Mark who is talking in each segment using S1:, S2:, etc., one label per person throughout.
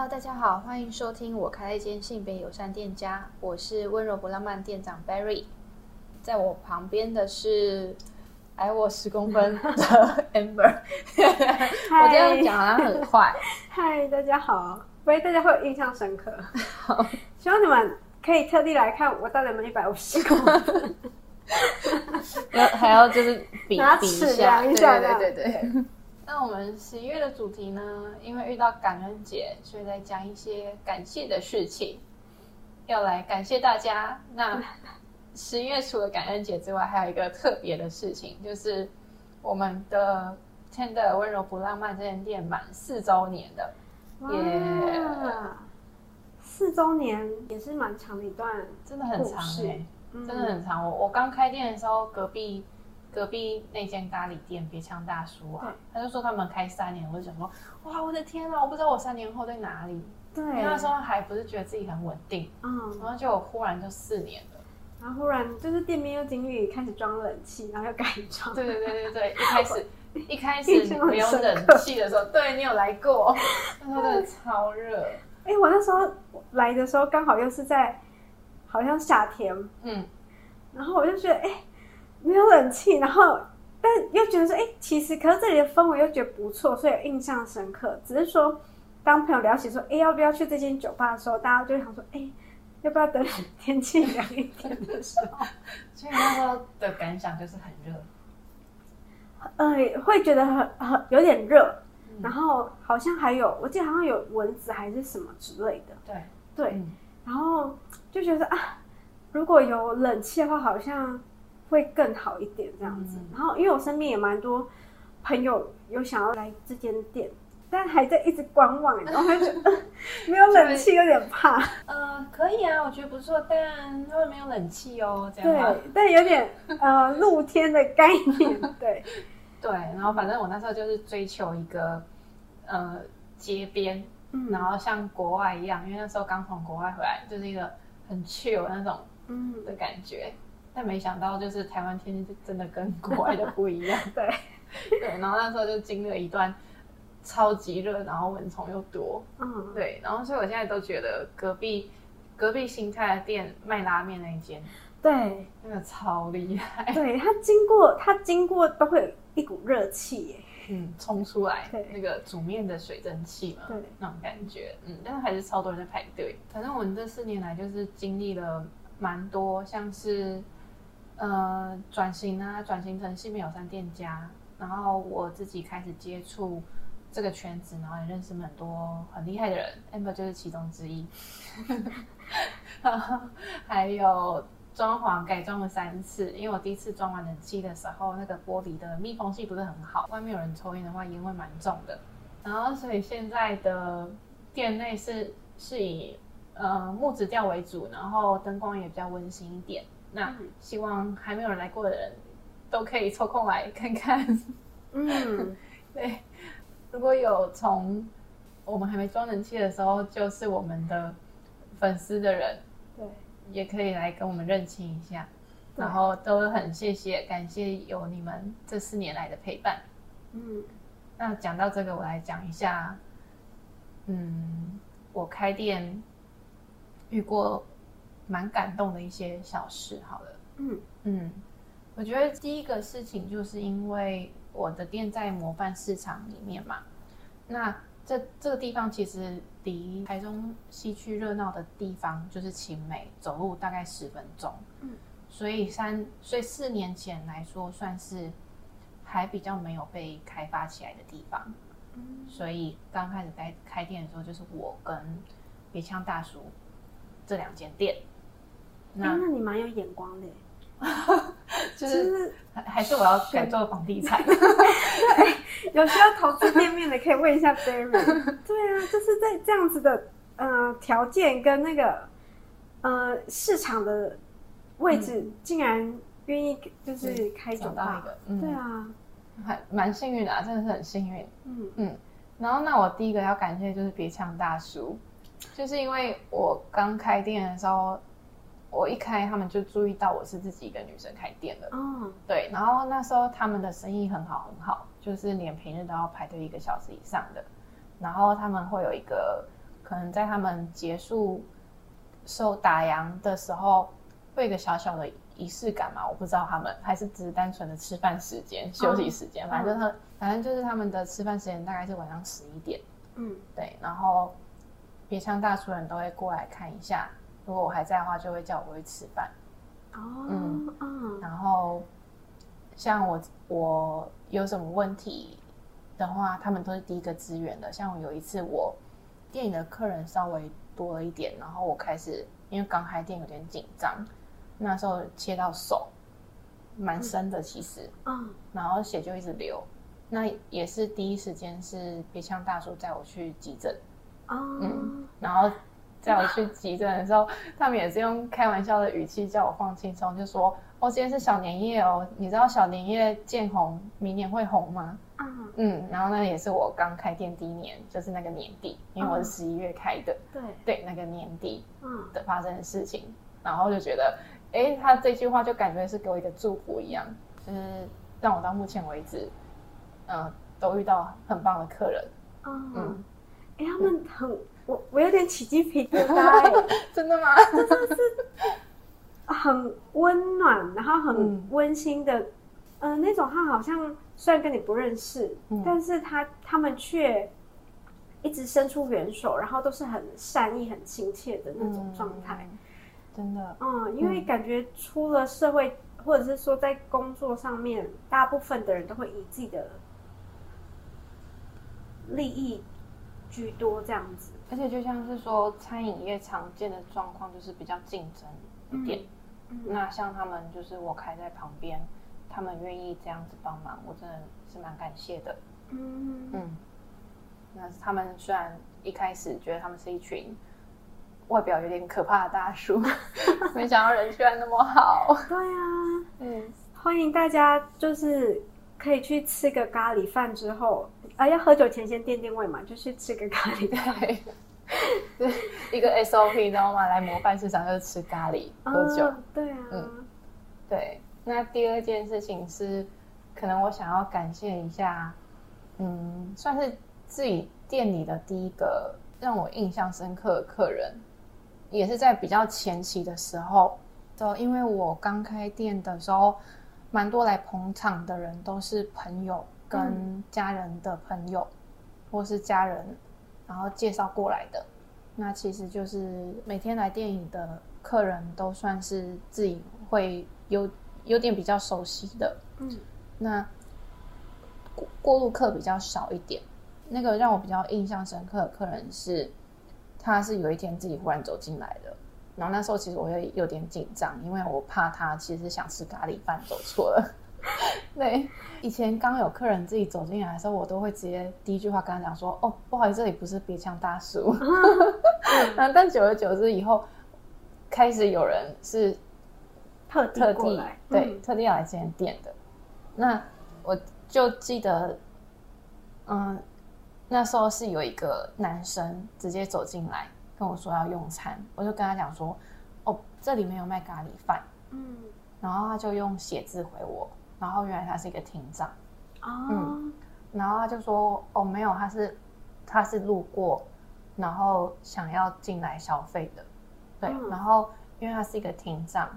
S1: Hello，大家好，欢迎收听我开了一间性别友善店家，我是温柔不浪漫店长 Barry，在我旁边的是矮我十公分 的 Amber，我这样讲好像很快。
S2: 嗨，大家好，喂，大家会有印象深刻。好，希望你们可以特地来看我到底有没有一百五十公分，
S1: 要还要就是比 比一下，
S2: 一下
S1: 对对对对对。那我们十一月的主题呢？因为遇到感恩节，所以来讲一些感谢的事情，要来感谢大家。那 十一月除了感恩节之外，还有一个特别的事情，就是我们的 Tender 温柔不浪漫这间店满四周年的，耶！
S2: 四周年也是蛮长的一段，
S1: 真的很长哎、欸，真的很长。我我刚开店的时候，隔壁。隔壁那间咖喱店别呛大叔啊，他就说他们开三年，我就想说，哇，我的天啊，我不知道我三年后在哪里。对，因为那时候还不是觉得自己很稳定，嗯，然后就忽然就四年了，
S2: 然后忽然就是店面又经历开始装冷气，然后又改装。
S1: 对对对对对，一开始 一开始没有冷气的时候，对你有来过，那时候真的超热。
S2: 哎，我那时候来的时候刚好又是在好像夏天，嗯，然后我就觉得哎。没有冷气，然后但又觉得说，哎，其实可是这里的氛围又觉得不错，所以有印象深刻。只是说，当朋友聊起说，哎，要不要去这间酒吧的时候，大家就会想说，哎，要不要等天气凉一点的时候？
S1: 所以那时候的感想就是很热，
S2: 呃，会觉得很很有点热，嗯、然后好像还有，我记得好像有蚊子还是什么之类的。
S1: 对
S2: 对，嗯、然后就觉得啊，如果有冷气的话，好像。会更好一点这样子，嗯、然后因为我身边也蛮多朋友有想要来这间店，但还在一直观望，然后还觉得没有冷气有点怕。
S1: 呃，可以啊，我觉得不错，但因为没有冷气哦，这样
S2: 对，但有点呃露天的概念，对
S1: 对。然后反正我那时候就是追求一个呃街边，嗯、然后像国外一样，因为那时候刚从国外回来，就是一个很 chill 那种嗯的感觉。嗯但没想到，就是台湾天气真的跟国外的不一样。
S2: 对，
S1: 对，然后那时候就经历了一段超级热，然后蚊虫又多。嗯，对，然后所以我现在都觉得隔壁隔壁新开的店卖拉面那一间，
S2: 对，
S1: 真的超厉害。
S2: 对，它经过它经过都会有一股热气耶，
S1: 嗯，冲出来，对那个煮面的水蒸气嘛，对，那种感觉，嗯，但是还是超多人在排队。反正我们这四年来就是经历了蛮多，像是。呃，转型啊，转型成性别友善店家，然后我自己开始接触这个圈子，然后也认识很多很厉害的人，Amber 就是其中之一。还有装潢改装了三次，因为我第一次装完冷气的时候，那个玻璃的密封性不是很好，外面有人抽烟的话，烟味蛮重的。然后所以现在的店内是是以呃木质调为主，然后灯光也比较温馨一点。那希望还没有人来过的人，都可以抽空来看看。嗯，对，如果有从我们还没装人气的时候就是我们的粉丝的人，对，也可以来跟我们认清一下。然后都很谢谢，感谢有你们这四年来的陪伴。嗯，那讲到这个，我来讲一下，嗯，我开店遇过。蛮感动的一些小事，好了，嗯。嗯，我觉得第一个事情就是因为我的店在模范市场里面嘛，那这这个地方其实离台中西区热闹的地方就是晴美，走路大概十分钟，嗯，所以三所以四年前来说算是还比较没有被开发起来的地方，嗯，所以刚开始开开店的时候就是我跟别呛大叔这两间店。
S2: 那那你蛮有眼光的，
S1: 就是还还是我要改做房地产。
S2: 有需要投资店面的可以问一下 Berry。对啊，就是在这样子的呃条件跟那个呃市场的位置，竟然愿意就是开酒吧。对啊，
S1: 还蛮幸运的啊，真的是很幸运。嗯嗯，然后那我第一个要感谢就是别强大叔，就是因为我刚开店的时候。我一开，他们就注意到我是自己一个女生开店的。嗯，对。然后那时候他们的生意很好很好，就是连平日都要排队一个小时以上的。然后他们会有一个可能在他们结束受打烊的时候，会有一个小小的仪式感嘛？我不知道他们还是只是单纯的吃饭时间、休息时间，反正他反正就是他们的吃饭时间大概是晚上十一点。嗯，对，然后别像大叔人都会过来看一下，如果我还在的话，就会叫我过去吃饭。哦，嗯嗯，然后像我我有什么问题的话，他们都是第一个支援的。像我有一次我店里的客人稍微多了一点，然后我开始因为刚开店有点紧张，那时候切到手蛮深的，其实，嗯，然后血就一直流。那也是第一时间是别枪大叔载我去急诊，哦，嗯，然后载我去急诊的时候，他们也是用开玩笑的语气叫我放轻松，就说：“哦，今天是小年夜哦，你知道小年夜见红，明年会红吗？”嗯嗯，然后那也是我刚开店第一年，就是那个年底，因为我是十一月开的，对对，那个年底嗯的发生的事情，然后就觉得，哎，他这句话就感觉是给我一个祝福一样，就是让我到目前为止。嗯，都遇到很棒的客人。嗯，
S2: 他们很，我我有点起鸡皮疙 瘩。
S1: 真的吗？
S2: 真的是很温暖，然后很温馨的，嗯、呃，那种他好像虽然跟你不认识，嗯、但是他他们却一直伸出援手，然后都是很善意、很亲切的那种状态。
S1: 嗯、真的，
S2: 嗯，因为感觉出了社会，或者是说在工作上面，大部分的人都会以自己的。利益居多这样子，
S1: 而且就像是说，餐饮业常见的状况就是比较竞争一点。嗯嗯、那像他们就是我开在旁边，他们愿意这样子帮忙，我真的是蛮感谢的。嗯嗯。那他们虽然一开始觉得他们是一群外表有点可怕的大叔，没想到人居然那么好。
S2: 对啊，嗯，欢迎大家就是。可以去吃个咖喱饭之后，啊，要喝酒前先垫垫胃嘛，就去吃个咖喱饭。
S1: 对，一个 SOP，你知道吗？来模范市场就是吃咖喱、喝酒。
S2: 哦、对啊，
S1: 嗯，对。那第二件事情是，可能我想要感谢一下，嗯，算是自己店里的第一个让我印象深刻的客人，也是在比较前期的时候，就因为我刚开店的时候。蛮多来捧场的人都是朋友跟家人的朋友，嗯、或是家人，然后介绍过来的。那其实就是每天来电影的客人都算是自己会有有点比较熟悉的。嗯，那过过路客比较少一点。那个让我比较印象深刻的客人是，他是有一天自己忽然走进来的。然后那时候其实我也有点紧张，因为我怕他其实想吃咖喱饭走错了。对，以前刚有客人自己走进来的时候，我都会直接第一句话跟他讲说：“哦，不好意思，这里不是别枪大叔。” 嗯，但久而久之以后，开始有人是特地特地对、嗯、特地要来这间店的。那我就记得，嗯，那时候是有一个男生直接走进来。跟我说要用餐，我就跟他讲说，哦，这里没有卖咖喱饭，嗯，然后他就用写字回我，然后原来他是一个厅长，哦，嗯，然后他就说，哦，没有，他是他是路过，然后想要进来消费的，对，嗯，然后因为他是一个厅长，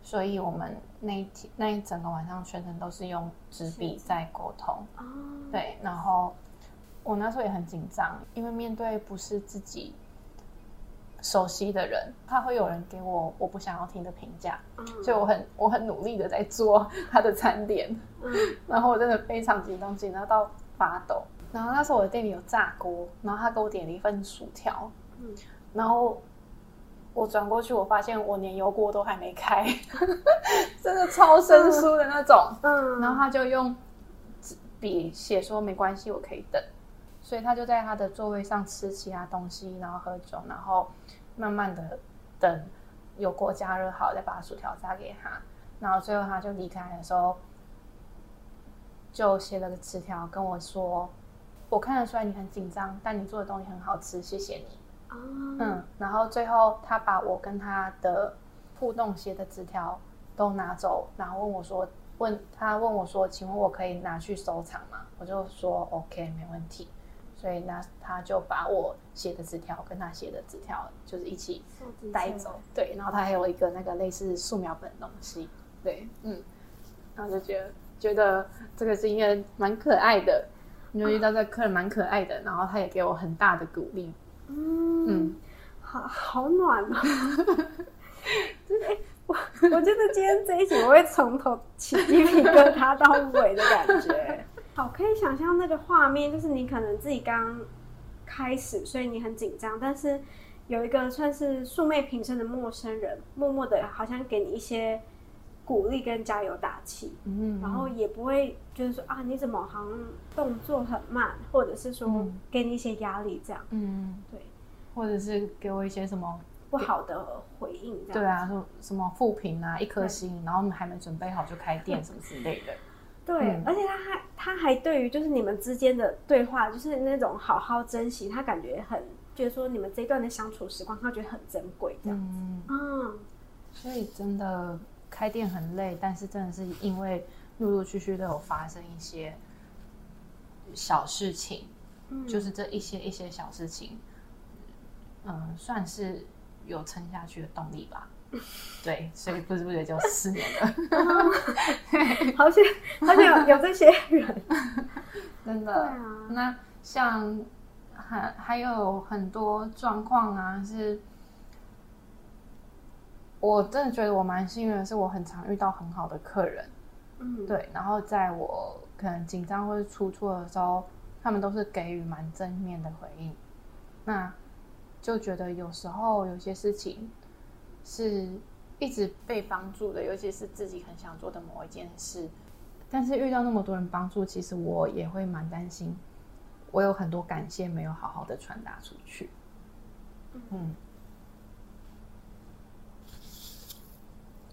S1: 所以我们那一天那一整个晚上全程都是用纸笔在沟通，哦，对，然后我那时候也很紧张，因为面对不是自己。熟悉的人，他会有人给我我不想要听的评价，嗯、所以我很我很努力的在做他的餐点，嗯、然后我真的非常紧张，紧张到发抖。然后那时候我的店里有炸锅，然后他给我点了一份薯条，嗯、然后我转过去，我发现我连油锅都还没开，真的超生疏的那种。嗯、然后他就用笔写说没关系，我可以等。所以他就在他的座位上吃其他东西，然后喝酒，然后慢慢的等油锅加热好，再把薯条炸给他。然后最后他就离开的时候，就写了个纸条跟我说：“我看得出来你很紧张，但你做的东西很好吃，谢谢你。” oh. 嗯，然后最后他把我跟他的互动写的纸条都拿走，然后问我说：“问他问我说，请问我可以拿去收藏吗？”我就说：“OK，没问题。”所以那他就把我写的纸条跟他写的纸条就是一起带走，对，然后他还有一个那个类似素描本东西，对，嗯，然后就觉得觉得这个经验蛮可爱的，因为遇到这个客人蛮可爱的，然后他也给我很大的鼓励，
S2: 嗯，嗯好好暖哦，就是哎。我觉得今天这一集我会从头起鸡皮疙瘩到尾的感觉。好，可以想象那个画面，就是你可能自己刚开始，所以你很紧张，但是有一个算是素昧平生的陌生人，默默的好像给你一些鼓励跟加油打气，嗯，然后也不会就是说啊，你怎么好像动作很慢，或者是说给你一些压力这样，嗯，对，
S1: 或者是给我一些什么。
S2: 不好的回应，
S1: 对啊，说什么负评啊，一颗星，然后我们还没准备好就开店什么之类的。
S2: 对，嗯、而且他还他还对于就是你们之间的对话，就是那种好好珍惜，他感觉很觉得说你们这一段的相处时光，他觉得很珍贵这样子。嗯，嗯，
S1: 所以真的开店很累，但是真的是因为陆陆续续都有发生一些小事情，嗯、就是这一些一些小事情，嗯，算是。有撑下去的动力吧，对，所以不知不觉就四年了，
S2: 好像好像有有这些人，
S1: 真的。对啊，那像还还有很多状况啊，是，我真的觉得我蛮幸运的，是我很常遇到很好的客人，嗯，对，然后在我可能紧张或者出错的时候，他们都是给予蛮正面的回应，那。就觉得有时候有些事情是一直被帮助的，尤其是自己很想做的某一件事，但是遇到那么多人帮助，其实我也会蛮担心，我有很多感谢没有好好的传达出去。嗯，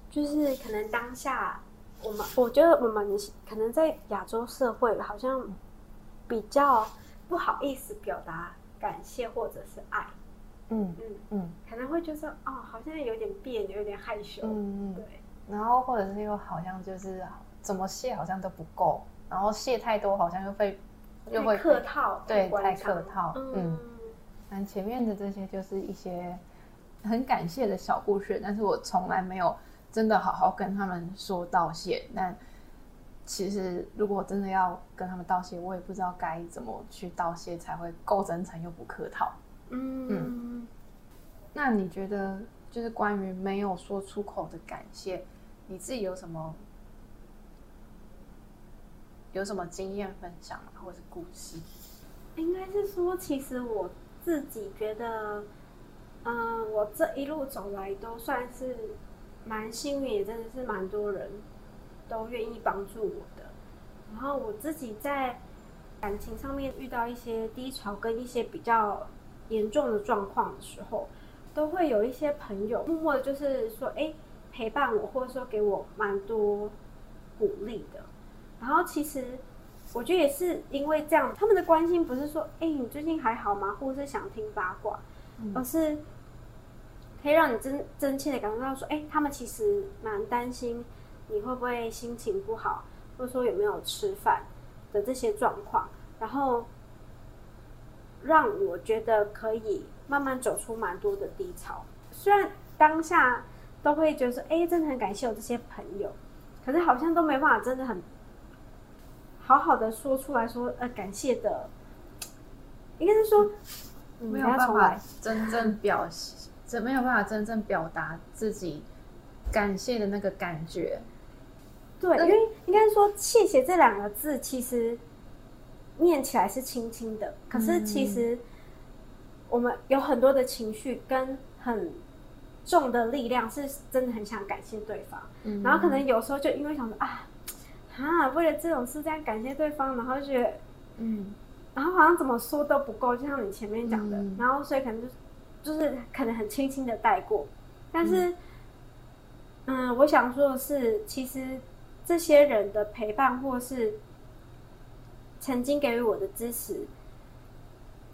S2: 就是可能当下我们，我觉得我们可能在亚洲社会好像比较不好意思表达感谢或者是爱。嗯嗯嗯，可能会觉得哦，好像有点别扭，有点害羞。嗯嗯，对。
S1: 然后或者是又好像就是怎么谢好像都不够，然后谢太多好像又会又会
S2: 客套，
S1: 对，太客套。嗯，那前面的这些就是一些很感谢的小故事，但是我从来没有真的好好跟他们说道谢。但其实如果真的要跟他们道谢，我也不知道该怎么去道谢才会够真诚又不客套。嗯，嗯，那你觉得就是关于没有说出口的感谢，你自己有什么有什么经验分享吗？或者是故事？
S2: 应该是说，其实我自己觉得，嗯、呃，我这一路走来都算是蛮幸运，也真的是蛮多人都愿意帮助我的。然后我自己在感情上面遇到一些低潮，跟一些比较。严重的状况的时候，都会有一些朋友默默的，就是说，哎，陪伴我，或者说给我蛮多鼓励的。然后其实我觉得也是因为这样，他们的关心不是说，哎，你最近还好吗？或者是想听八卦，嗯、而是可以让你真真切的感受到说，哎，他们其实蛮担心你会不会心情不好，或者说有没有吃饭的这些状况，然后。让我觉得可以慢慢走出蛮多的低潮，虽然当下都会觉得说，哎，真的很感谢我这些朋友，可是好像都没办法真的很好好的说出来说，呃，感谢的，应该是说
S1: 没有办法真正表现，这没有办法真正表达自己感谢的那个感觉。
S2: 对，因为应该说谢谢这两个字，其实。念起来是轻轻的，可是其实我们有很多的情绪跟很重的力量，是真的很想感谢对方。嗯、然后可能有时候就因为想说啊，啊，为了这种事这样感谢对方，然后就觉得嗯，然后好像怎么说都不够，就像你前面讲的，嗯、然后所以可能就就是可能很轻轻的带过。但是，嗯，嗯，我想说的是，其实这些人的陪伴或是。曾经给予我的支持，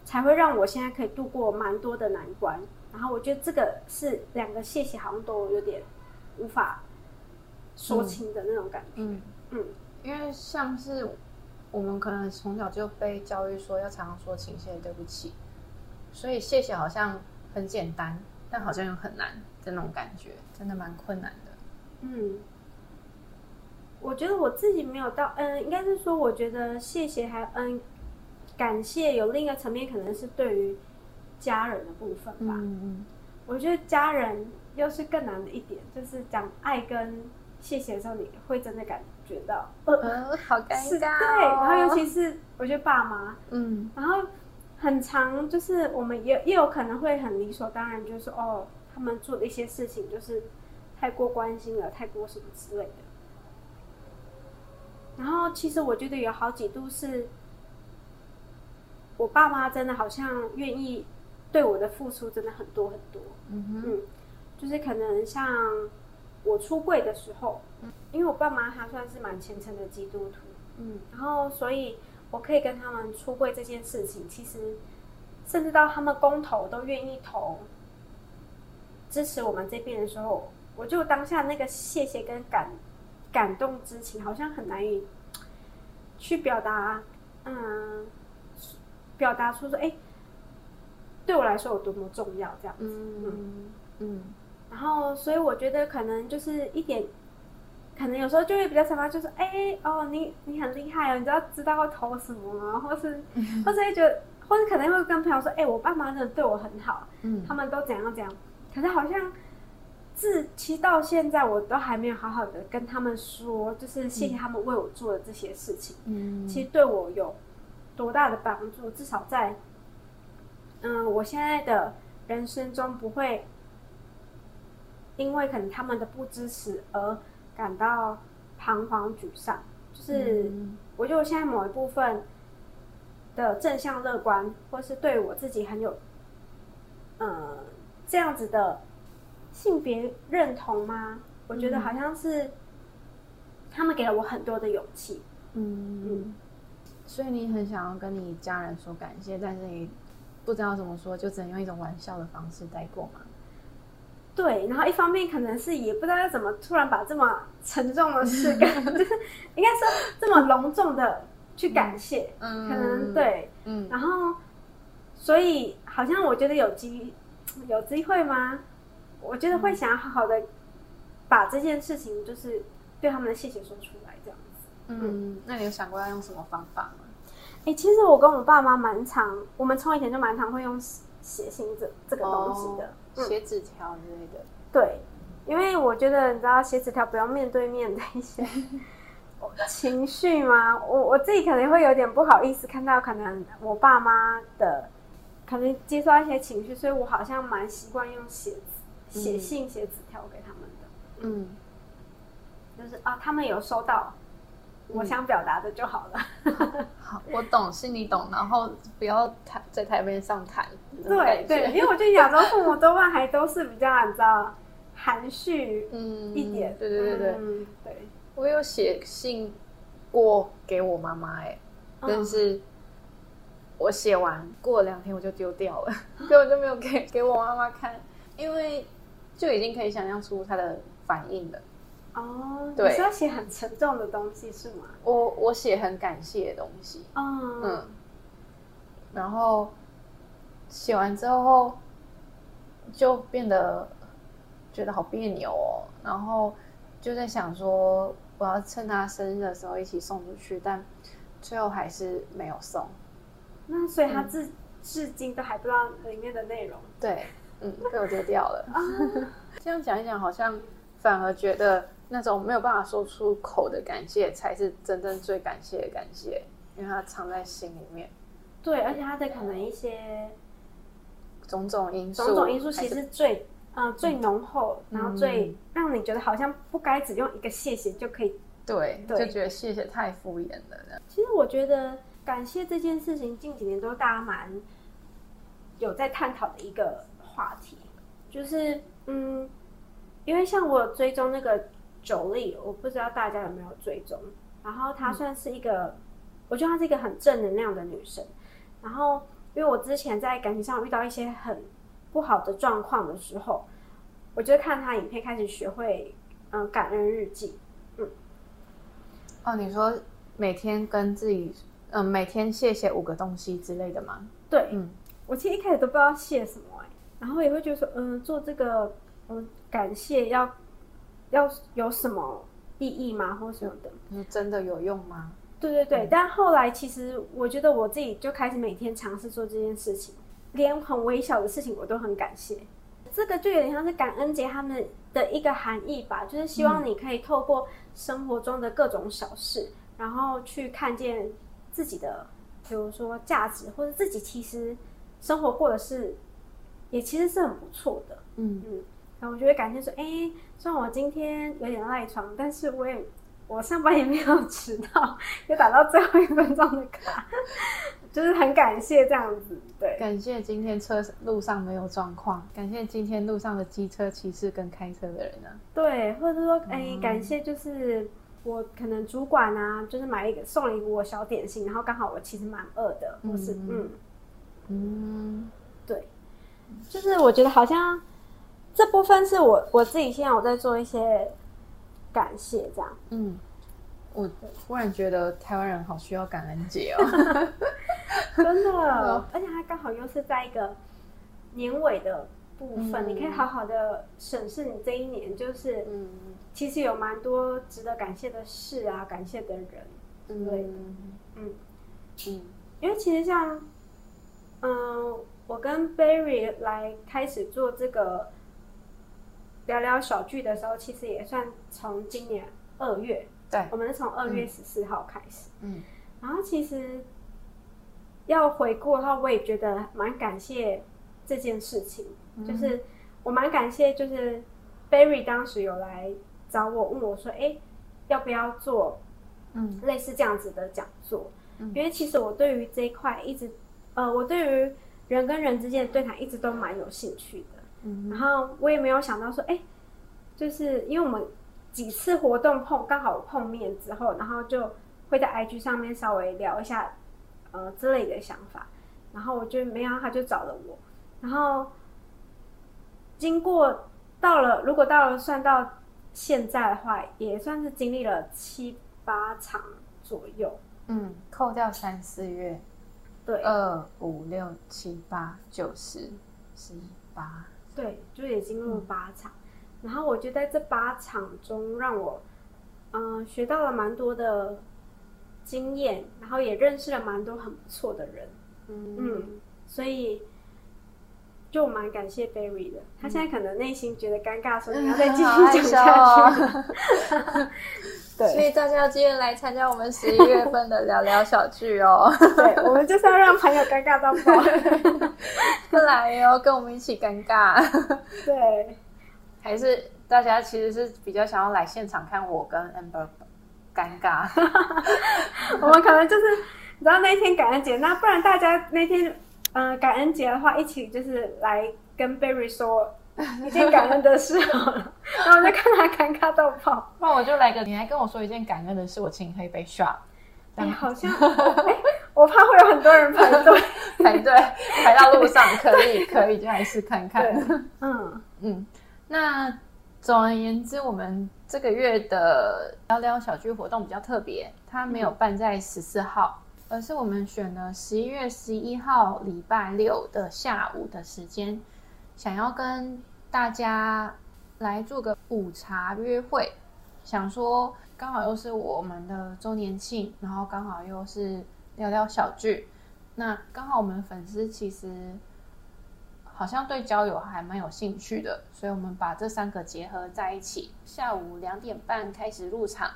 S2: 才会让我现在可以度过蛮多的难关。然后我觉得这个是两个谢谢，好像都有点无法说清的那种感觉。嗯嗯，
S1: 因为像是我们可能从小就被教育说要常常说请谢谢对不起，所以谢谢好像很简单，但好像又很难的那种感觉，真的蛮困难的。
S2: 嗯，我觉得我自己没有到，嗯，应该是说，我觉得谢谢还嗯感谢有另一个层面，可能是对于家人的部分吧。嗯嗯，我觉得家人又是更难的一点，就是讲爱跟谢谢的时候，你会真的感觉到，
S1: 呃，好尴尬哦。
S2: 对，然后尤其是我觉得爸妈，嗯，然后很长就是我们也也有可能会很理所当然，就是哦，他们做的一些事情就是。太过关心了，太过什么之类的。然后，其实我觉得有好几度是，我爸妈真的好像愿意对我的付出真的很多很多。嗯哼，嗯，就是可能像我出柜的时候，因为我爸妈他算是蛮虔诚的基督徒，嗯，然后所以我可以跟他们出柜这件事情，其实甚至到他们公投都愿意投支持我们这边的时候。我就当下那个谢谢跟感感动之情，好像很难以去表达，嗯，表达出说，哎、欸，对我来说有多么重要这样子，嗯嗯，嗯。然后，所以我觉得可能就是一点，可能有时候就会比较常常就是，哎、欸，哦，你你很厉害哦，你知道知道要投什么吗？或是，或是会觉得，或者可能会跟朋友说，哎、欸，我爸妈真的对我很好，嗯，他们都怎样怎样，可是好像。自其实到现在，我都还没有好好的跟他们说，就是谢谢他们为我做的这些事情。嗯，其实对我有多大的帮助？至少在嗯，我现在的人生中不会因为可能他们的不支持而感到彷徨沮丧。就是我觉得我现在某一部分的正向乐观，或是对我自己很有嗯这样子的。性别认同吗？我觉得好像是他们给了我很多的勇气。嗯嗯，
S1: 所以你很想要跟你家人说感谢，但是你不知道怎么说，就只能用一种玩笑的方式带过吗？
S2: 对，然后一方面可能是也不知道要怎么突然把这么沉重的事，就是应该说这么隆重的去感谢。嗯，可能对，嗯，然后所以好像我觉得有机有机会吗？我觉得会想要好好的把这件事情，就是对他们的谢谢说出来，这样子。
S1: 嗯，那你有想过要用什么方法吗？
S2: 哎、欸，其实我跟我爸妈蛮常，我们从以前就蛮常会用写信这这个东西的，写纸条之类的。对，因为我觉得你知道写纸条不要面对面的一些 情绪吗？我我自己可能会有点不好意思看到可能我爸妈的可能接受一些情绪，所以我好像蛮习惯用写字。写信、写纸条给他们的，嗯，就是啊，他们有收到我想表达的就好了。
S1: 嗯、好，我懂，心里懂，然后不要台在台面上谈。
S2: 对对，因为我觉得亚洲父母多半还都是比较你知道含蓄嗯一点。
S1: 对对对对、嗯、对，我有写信过给我妈妈哎，但是我写完过了两天我就丢掉了，根本就没有给给我妈妈看，因为。就已经可以想象出他的反应了。
S2: 哦，对，你是要写很沉重的东西是吗？
S1: 我我写很感谢的东西。嗯嗯。然后写完之后就变得觉得好别扭哦。然后就在想说，我要趁他生日的时候一起送出去，但最后还是没有送。
S2: 那所以他至、嗯、至今都还不知道里面的内容。
S1: 对。嗯，被我丢掉了。这样讲一讲，好像反而觉得那种没有办法说出口的感谢，才是真正最感谢的感谢，因为它藏在心里面。
S2: 对，而且它的可能一些
S1: 种种因素，
S2: 种种因素其实最嗯、呃、最浓厚，然后最让你觉得好像不该只用一个谢谢就可以。
S1: 对，对就觉得谢谢太敷衍了。
S2: 其实我觉得感谢这件事情，近几年都大家蛮有在探讨的一个。话题就是，嗯，因为像我有追踪那个 Jolie，我不知道大家有没有追踪。然后她算是一个，嗯、我觉得她是一个很正能量的女生。然后，因为我之前在感情上遇到一些很不好的状况的时候，我就看她影片开始学会，嗯，感恩日记。嗯，
S1: 哦，你说每天跟自己嗯，每天谢谢五个东西之类的吗？
S2: 对，嗯，我其实一开始都不知道谢什么哎、欸，然后也会觉得说，嗯，做这个，嗯，感谢要要有什么意义吗，或什么的？
S1: 嗯，真的有用吗？
S2: 对对对，嗯、但后来其实我觉得我自己就开始每天尝试做这件事情，连很微小的事情我都很感谢。这个就有点像是感恩节他们的一个含义吧，就是希望你可以透过生活中的各种小事，嗯、然后去看见自己的，比如说价值，或者自己其实生活过的是，也其实是很不错的。嗯嗯，然后我就会感谢说，哎，虽然我今天有点赖床，但是我也。我上班也没有 迟到，就打到最后一分钟的卡，就是很感谢这样子。对，
S1: 感谢今天车路上没有状况，感谢今天路上的机车骑士跟开车的人啊。
S2: 对，或者说，哎、欸，感谢就是我可能主管啊，就是买一个送了一个我小点心，然后刚好我其实蛮饿的，或是嗯嗯，就是我觉得好像这部分是我我自己现在我在做一些。感谢这样，嗯，
S1: 我忽然觉得台湾人好需要感恩节哦，
S2: 真的，而且它刚好又是在一个年尾的部分，嗯、你可以好好的审视你这一年，就是，嗯，其实有蛮多值得感谢的事啊，感谢的人之类的，嗯。嗯，嗯因为其实像，嗯，我跟 Barry 来开始做这个。聊聊小聚的时候，其实也算从今年二月，
S1: 对，
S2: 我们是从二月十四号开始，嗯，然后其实要回顾的话，我也觉得蛮感谢这件事情，嗯、就是我蛮感谢，就是 Barry 当时有来找我，问我说，哎，要不要做，嗯，类似这样子的讲座，嗯、因为其实我对于这一块一直，呃，我对于人跟人之间的对谈一直都蛮有兴趣的。嗯、然后我也没有想到说，哎，就是因为我们几次活动碰刚好碰面之后，然后就会在 IG 上面稍微聊一下，呃之类的想法。然后我就没想到他就找了我。然后经过到了，如果到了算到现在的话，也算是经历了七八场左右。
S1: 嗯，扣掉三四月，对，二五六七八九十十一八。
S2: 对，就也经过八场，嗯、然后我觉得在这八场中，让我嗯、呃、学到了蛮多的经验，然后也认识了蛮多很不错的人，嗯，嗯，所以就蛮感谢 Berry 的。他现在可能内心觉得尴尬，所以你要再继续讲下去。嗯
S1: 对，所以大家要记得来参加我们十一月份的聊聊小聚哦。
S2: 对，我们就是要让朋友尴尬到爆，
S1: 不来哦，跟我们一起尴尬。
S2: 对，
S1: 还是大家其实是比较想要来现场看我跟 Amber 尴尬。
S2: 我们可能就是你知道那天感恩节，那不然大家那天嗯、呃、感恩节的话，一起就是来跟 Berry 说。一件感恩的事好了，然后我就看他尴尬到爆。
S1: 那我就来个，你来跟我说一件感恩的事，我请你喝一杯 shot。
S2: 哎，好像，哎，我怕会有很多人排队，
S1: 排队排到路上，可以，可以，就来试看看。
S2: 嗯
S1: 嗯。那总而言之，我们这个月的聊聊小聚活动比较特别，它没有办在十四号，而是我们选了十一月十一号礼拜六的下午的时间。想要跟大家来做个午茶约会，想说刚好又是我们的周年庆，然后刚好又是聊聊小聚，那刚好我们粉丝其实好像对交友还蛮有兴趣的，所以我们把这三个结合在一起。下午两点半开始入场，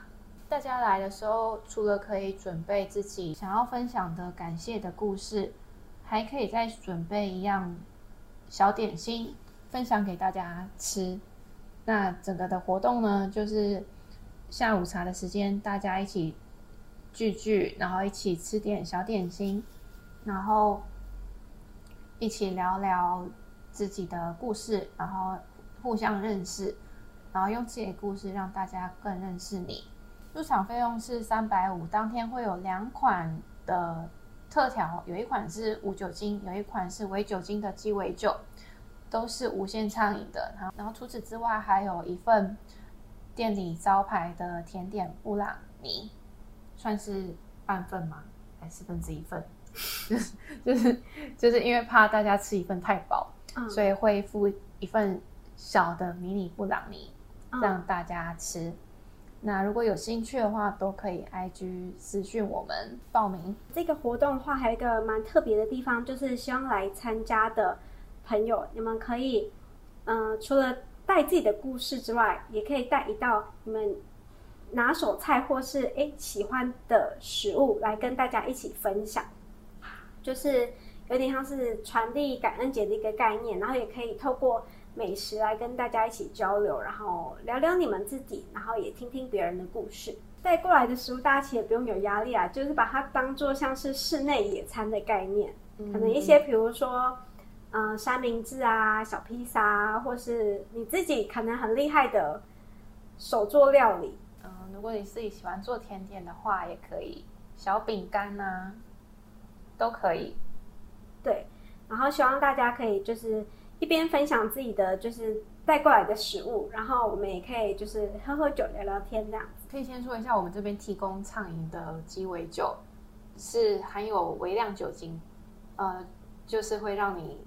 S1: 大家来的时候除了可以准备自己想要分享的感谢的故事，还可以再准备一样。小点心分享给大家吃。那整个的活动呢，就是下午茶的时间，大家一起聚聚，然后一起吃点小点心，然后一起聊聊自己的故事，然后互相认识，然后用自己的故事让大家更认识你。入场费用是三百五，当天会有两款的。特调有一款是无酒精，有一款是微酒精的鸡尾酒，都是无限畅饮的。然后，然后除此之外，还有一份店里招牌的甜点布朗尼，算是半份吗？还四分之一份，就是就是就是因为怕大家吃一份太饱，嗯、所以会附一份小的迷你布朗尼，让大家吃。嗯、那如果有兴趣的话，都可以 IG 私讯我们报名。
S2: 这个活动的话，还有一个蛮特别的地方，就是希望来参加的朋友，你们可以，嗯、除了带自己的故事之外，也可以带一道你们拿手菜或是诶喜欢的食物来跟大家一起分享，就是有点像是传递感恩节的一个概念，然后也可以透过美食来跟大家一起交流，然后聊聊你们自己，然后也听听别人的故事。带过来的食物大家其实也不用有压力啊，就是把它当做像是室内野餐的概念，可能一些比如说。嗯、呃，三明治啊，小披萨啊，或是你自己可能很厉害的手做料理。
S1: 嗯，如果你自己喜欢做甜点的话，也可以小饼干啊，都可以。
S2: 对，然后希望大家可以就是一边分享自己的就是带过来的食物，然后我们也可以就是喝喝酒、聊聊天这样子。
S1: 可以先说一下，我们这边提供畅饮的鸡尾酒是含有微量酒精，呃，就是会让你。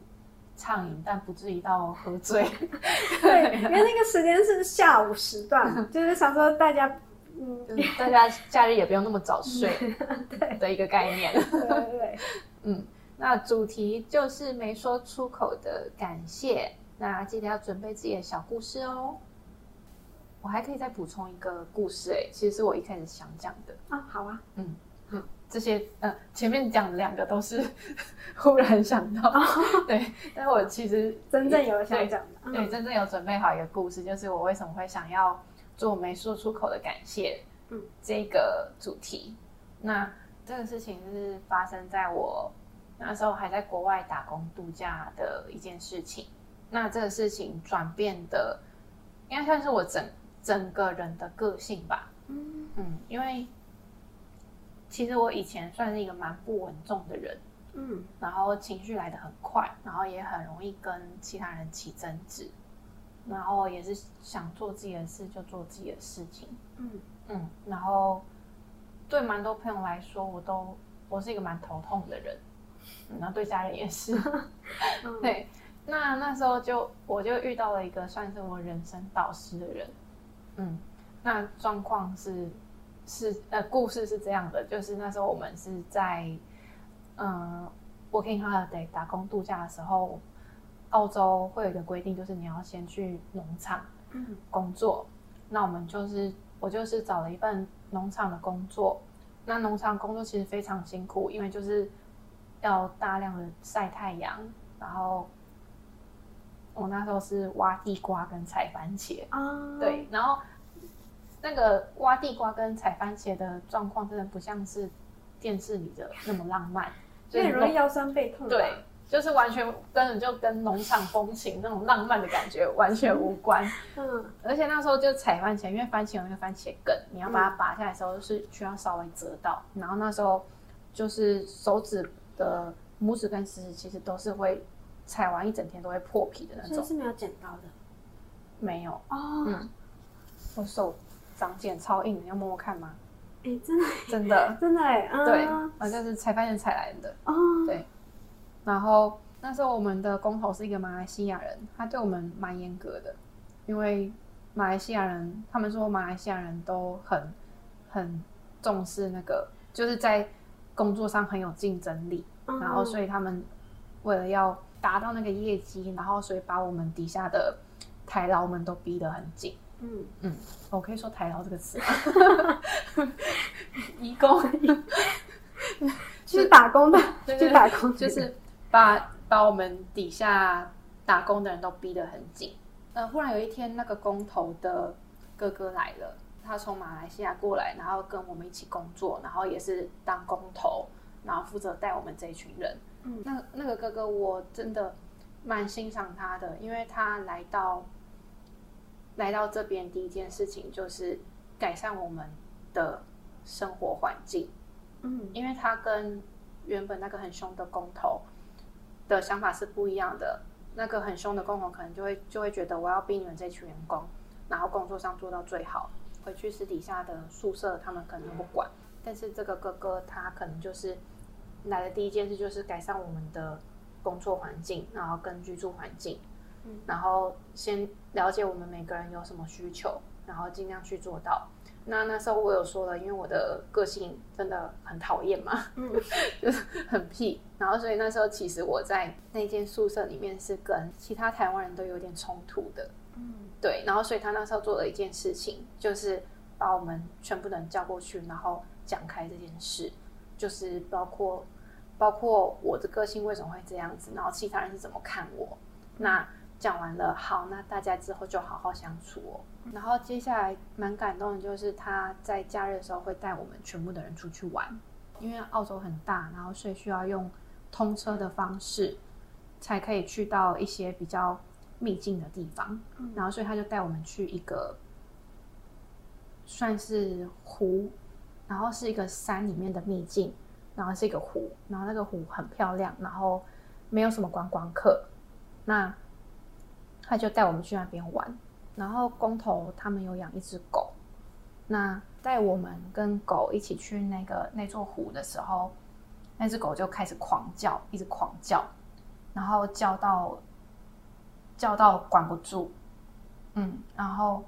S1: 畅饮，但不至于到喝醉。
S2: 对，因为那个时间是下午时段，就是想说大家，
S1: 嗯，大家假日也不用那么早睡，对的一个概念。
S2: 对对对，
S1: 嗯，那主题就是没说出口的感谢，那记得要准备自己的小故事哦。我还可以再补充一个故事，哎，其实是我一开始想讲的
S2: 啊。好啊，
S1: 嗯。这些呃，前面讲的两个都是 忽然想到，哦、对，但我其实
S2: 真正有想讲的，
S1: 对，对，真正有准备好一个故事，就是我为什么会想要做没说出口的感谢，嗯，这个主题。那这个事情是发生在我那时候还在国外打工度假的一件事情。那这个事情转变的，应该算是我整整个人的个性吧，嗯嗯，因为。其实我以前算是一个蛮不稳重的人，嗯，然后情绪来得很快，然后也很容易跟其他人起争执，然后也是想做自己的事就做自己的事情，嗯嗯，然后对蛮多朋友来说，我都我是一个蛮头痛的人，嗯，然后对家人也是，嗯、对，那那时候就我就遇到了一个算是我人生导师的人，嗯，那状况是。是呃，故事是这样的，就是那时候我们是在嗯，working holiday 打工度假的时候，澳洲会有一个规定，就是你要先去农场工作。嗯、那我们就是我就是找了一份农场的工作。那农场工作其实非常辛苦，因为就是要大量的晒太阳，然后我那时候是挖地瓜跟采番茄啊，对，然后。那个挖地瓜跟采番茄的状况真的不像是电视里的那么浪漫，
S2: 所以很容易腰酸背痛。
S1: 对，就是完全根本就跟农场风情那种浪漫的感觉完全无关。嗯，而且那时候就采番茄，因为番茄有那个番茄梗，你要把它拔下来的时候是需要稍微折到，然后那时候就是手指的拇指跟食指其实都是会踩完一整天都会破皮的那种。
S2: 所以是没有剪刀的？
S1: 没有哦。嗯，我手。长茧超硬，你要摸摸看吗？
S2: 哎、欸，真的，
S1: 真的，
S2: 真的哎，
S1: 对，啊，就是才发现踩来的哦。对，然后那时候我们的工头是一个马来西亚人，他对我们蛮严格的，因为马来西亚人，他们说马来西亚人都很很重视那个，就是在工作上很有竞争力，嗯、然后所以他们为了要达到那个业绩，然后所以把我们底下的台劳们都逼得很紧。嗯嗯，我可以说“台劳”这个词吗？移工，
S2: 去打工的，去打工，
S1: 就是把把我们底下打工的人都逼得很紧。呃，忽然有一天，那个工头的哥哥来了，他从马来西亚过来，然后跟我们一起工作，然后也是当工头，然后负责带我们这一群人。嗯，那那个哥哥我真的蛮欣赏他的，因为他来到。来到这边第一件事情就是改善我们的生活环境，嗯，因为他跟原本那个很凶的工头的想法是不一样的。那个很凶的工头可能就会就会觉得我要逼你们这群员工，然后工作上做到最好，回去私底下的宿舍他们可能不管。但是这个哥哥他可能就是来的第一件事就是改善我们的工作环境，然后跟居住环境，嗯，然后先了解我们每个人有什么需求，然后尽量去做到。那那时候我有说了，因为我的个性真的很讨厌嘛，嗯，就是很屁，然后所以那时候其实我在那间宿舍里面是跟其他台湾人都有点冲突的，嗯，对，然后所以他那时候做了一件事情，就是把我们全部人叫过去，然后讲开这件事，就是包括包括我的个性为什么会这样子，然后其他人是怎么看我，那。讲完了，好，那大家之后就好好相处哦。然后接下来蛮感动的，就是他在假日的时候会带我们全部的人出去玩，因为澳洲很大，然后所以需要用通车的方式才可以去到一些比较秘境的地方。然后所以他就带我们去一个算是湖，然后是一个山里面的秘境，然后是一个湖，然后那个湖很漂亮，然后没有什么观光客。那他就带我们去那边玩，然后工头他们有养一只狗，那带我们跟狗一起去那个那座湖的时候，那只狗就开始狂叫，一直狂叫，然后叫到叫到管不住，嗯，然后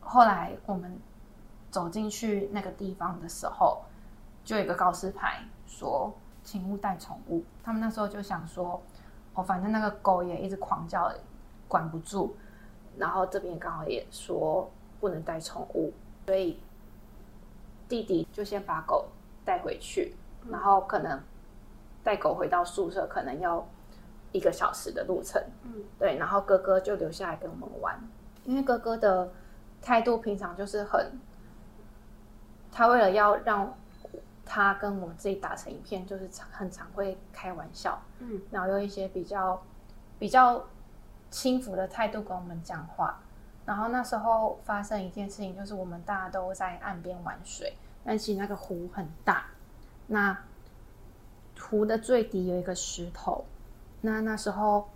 S1: 后来我们走进去那个地方的时候，就有一个告示牌说，请勿带宠物。他们那时候就想说，哦，反正那个狗也一直狂叫。管不住，然后这边刚好也说不能带宠物，所以弟弟就先把狗带回去，然后可能带狗回到宿舍，可能要一个小时的路程。嗯，对，然后哥哥就留下来跟我们玩，因为哥哥的态度平常就是很，他为了要让他跟我们自己打成一片，就是常很常会开玩笑，嗯，然后用一些比较比较。轻浮的态度跟我们讲话，然后那时候发生一件事情，就是我们大家都在岸边玩水，但其实那个湖很大，那湖的最底有一个石头，那那时候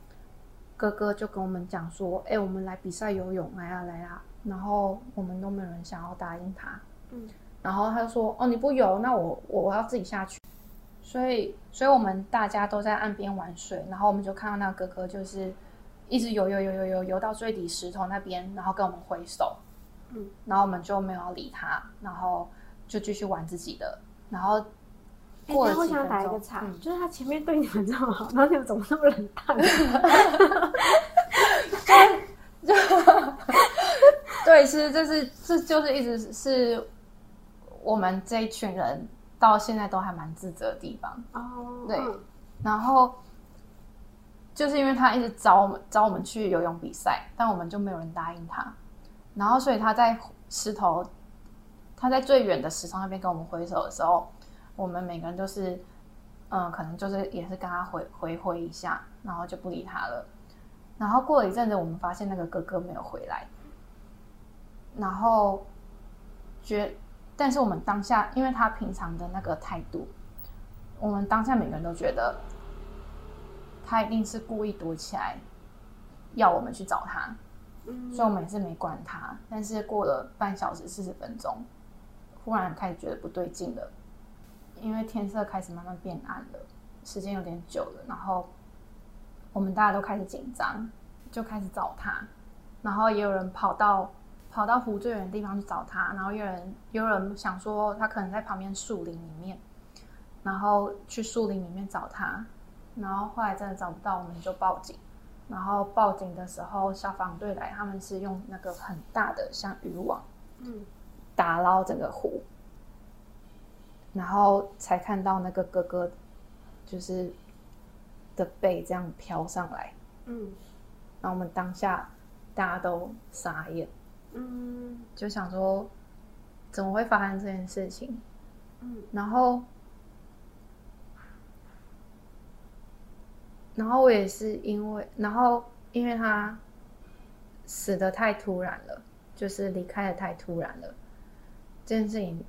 S1: 哥哥就跟我们讲说：“哎，我们来比赛游泳，来啊来啊！”然后我们都没有人想要答应他，嗯，然后他就说：“哦，你不游，那我我我要自己下去。”所以，所以我们大家都在岸边玩水，然后我们就看到那个哥哥就是。一直游游游游游游到最底石头那边，然后跟我们挥手，嗯，然后我们就没有要理他，然后就继续玩自己的。然后过了几分钟，欸、我想打一个岔，嗯、就是他前面对你们这么好，然后你们怎么那么冷淡？就对，其实这是这就是一直是我们这一群人到现在都还蛮自责的地方哦。对，然后。就是因为他一直找我们找我们去游泳比赛，但我们就没有人答应他。然后，所以他在石头，他在最远的石头那边跟我们挥手的时候，我们每个人都是，嗯，可能就是也是跟他回回挥一下，然后就不理他了。然后过了一阵子，我们发现那个哥哥没有回来。然后觉，但是我们当下，因为他平常的那个态度，我们当下每个人都觉得。他一定是故意躲起来，要我们去找他，嗯，所以我们也是没管他。但是过了半小时四十分钟，忽然开始觉得不对劲了，因为天色开始慢慢变暗了，时间有点久了，然后我们大家都开始紧张，就开始找他，然后也有人跑到跑到湖最远的地方去找他，然后有人有人想说他可能在旁边树林里面，然后去树林里面找他。然后后来真的找不到，我们就报警。然后报警的时候，消防队来，他们是用那个很大的像渔网，嗯，打捞整个湖，然后才看到那个哥哥，就是的背这样飘上来，嗯，然后我们当下大家都傻眼，嗯，就想说怎么会发生这件事情，嗯，然后。然后我也是因为，然后因为他死的太突然了，就是离开的太突然了。这件事情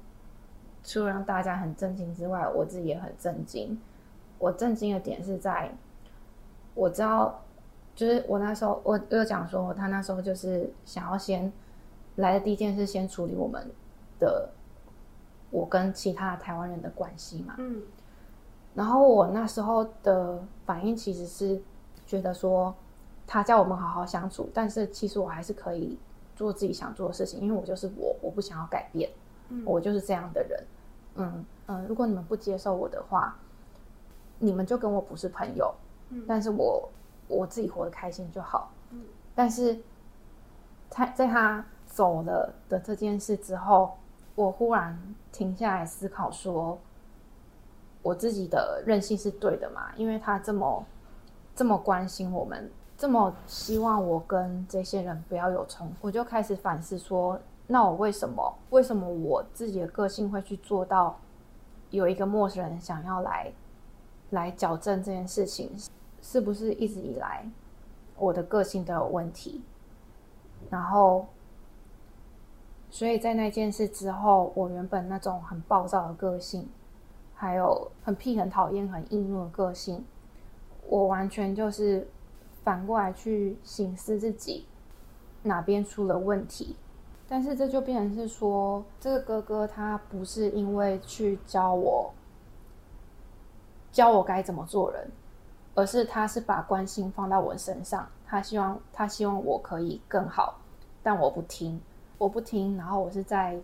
S1: 除了让大家很震惊之外，我自己也很震惊。我震惊的点是在，我知道，就是我那时候我我有讲说，他那时候就是想要先来的第一件事，先处理我们的我跟其他台湾人的关系嘛。嗯。然后我那时候的反应其实是觉得说，他叫我们好好相处，但是其实我还是可以做自己想做的事情，因为我就是我，我不想要改变，嗯、我就是这样的人。嗯嗯，如果你们不接受我的话，你们就跟我不是朋友。嗯。但是我我自己活得开心就好。嗯。但是他在他走了的这件事之后，我忽然停下来思考说，我自己的任性是对的嘛？因为他这么这么关心我们，这么希望我跟这些人不要有冲突，我就开始反思说，那我为什么？为什么我自己的个性会去做到有一个陌生人想要来来矫正这件事情？是不是一直以来我的个性都有问题？然后，所以在那件事之后，我原本那种很暴躁的个性，还有很屁、很讨厌、很易怒的个性，我完全就是反过来去省思自己哪边出了问题。但是这就变成是说，这个哥哥他不是因为去教我教我该怎么做人，而是他是把关心放到我身上。他希望他希望我可以更好，但我不听，我不听，然后我是在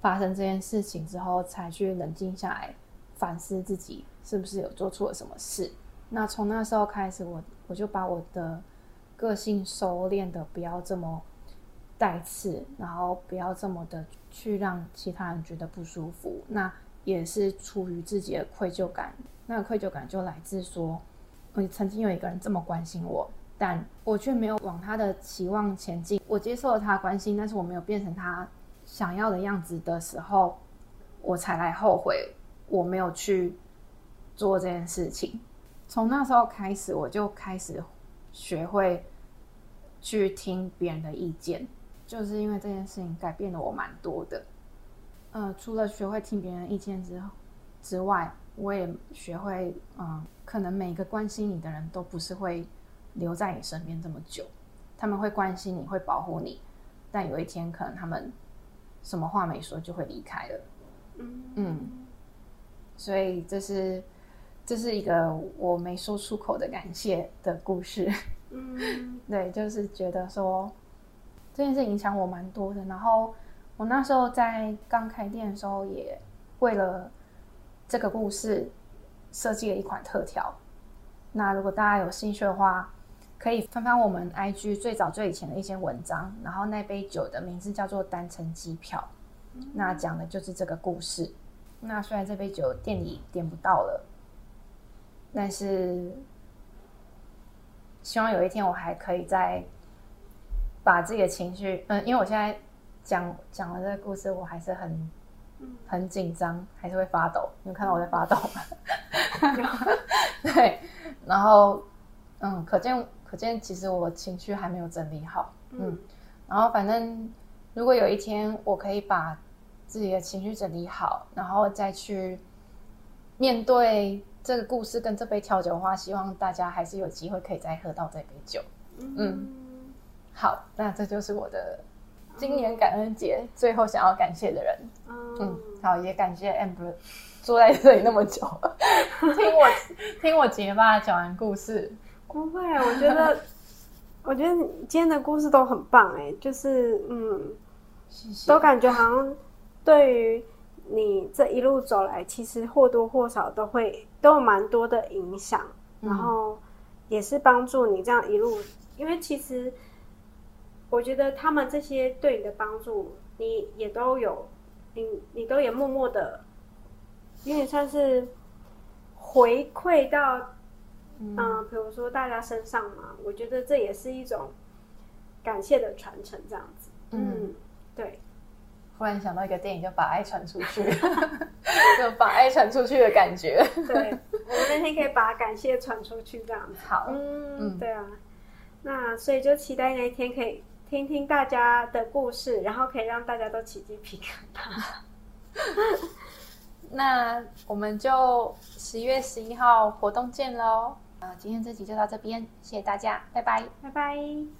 S1: 发生这件事情之后才去冷静下来，反思自己是不是有做错了什么事。那从那时候开始，我我就把我的个性收敛的不要这么带刺，然后不要这么的去让其他人觉得不舒服。那也是出于自己的愧疚感，那愧疚感就来自说，我曾经有一个人这么关心我。但我却没有往他的期望前进。我接受了他关心，但是我没有变成他想要的样子的时候，我才来后悔我没有去做这件事情。从那时候开始，我就开始学会去听别人的意见，就是因为这件事情改变了我蛮多的。呃，除了学会听别人的意见之后之外，我也学会，嗯、可能每个关心你的人都不是会。留在你身边这么久，他们会关心你，会保护你，但有一天可能他们什么话没说就会离开了。嗯，嗯，所以这是这是一个我没说出口的感谢的故事。嗯，对，就是觉得说这件事影响我蛮多的。然后我那时候在刚开店的时候，也为了这个故事设计了一款特调。那如果大家有兴趣的话，可以翻翻我们 IG 最早最以前的一些文章，然后那杯酒的名字叫做单程机票，嗯、那讲的就是这个故事。那虽然这杯酒店里点不到了，但是希望有一天我还可以再把自己的情绪，嗯，因为我现在讲讲了这个故事，我还是很很紧张，还是会发抖。你有看到我在发抖吗？对，然后嗯，可见。可见，其实我情绪还没有整理好，嗯，然后反正如果有一天我可以把自己的情绪整理好，然后再去面对这个故事跟这杯调酒的话，希望大家还是有机会可以再喝到这杯酒，嗯，好，那这就是我的今年感恩节最后想要感谢的人，嗯，好，也感谢 Amber 坐在这里那么久，听我听我结巴讲完故事。
S2: 不会，我觉得，我觉得今天的故事都很棒哎，就是嗯，谢谢，都感觉好像对于你这一路走来，其实或多或少都会都有蛮多的影响，嗯、然后也是帮助你这样一路，因为其实我觉得他们这些对你的帮助，你也都有，你你都也默默的，有点算是回馈到。嗯，比如说大家身上嘛，我觉得这也是一种感谢的传承，这样子。嗯，对。
S1: 忽然想到一个电影，就把爱传出去，就把爱传出去的感觉。
S2: 对，我们那天可以把感谢传出去，这样子。
S1: 好，
S2: 嗯，嗯对啊。那所以就期待那一天可以听听大家的故事，然后可以让大家都起鸡皮疙瘩。
S1: 那我们就十月十一号活动见喽。啊，今天这集就到这边，谢谢大家，拜拜，
S2: 拜拜。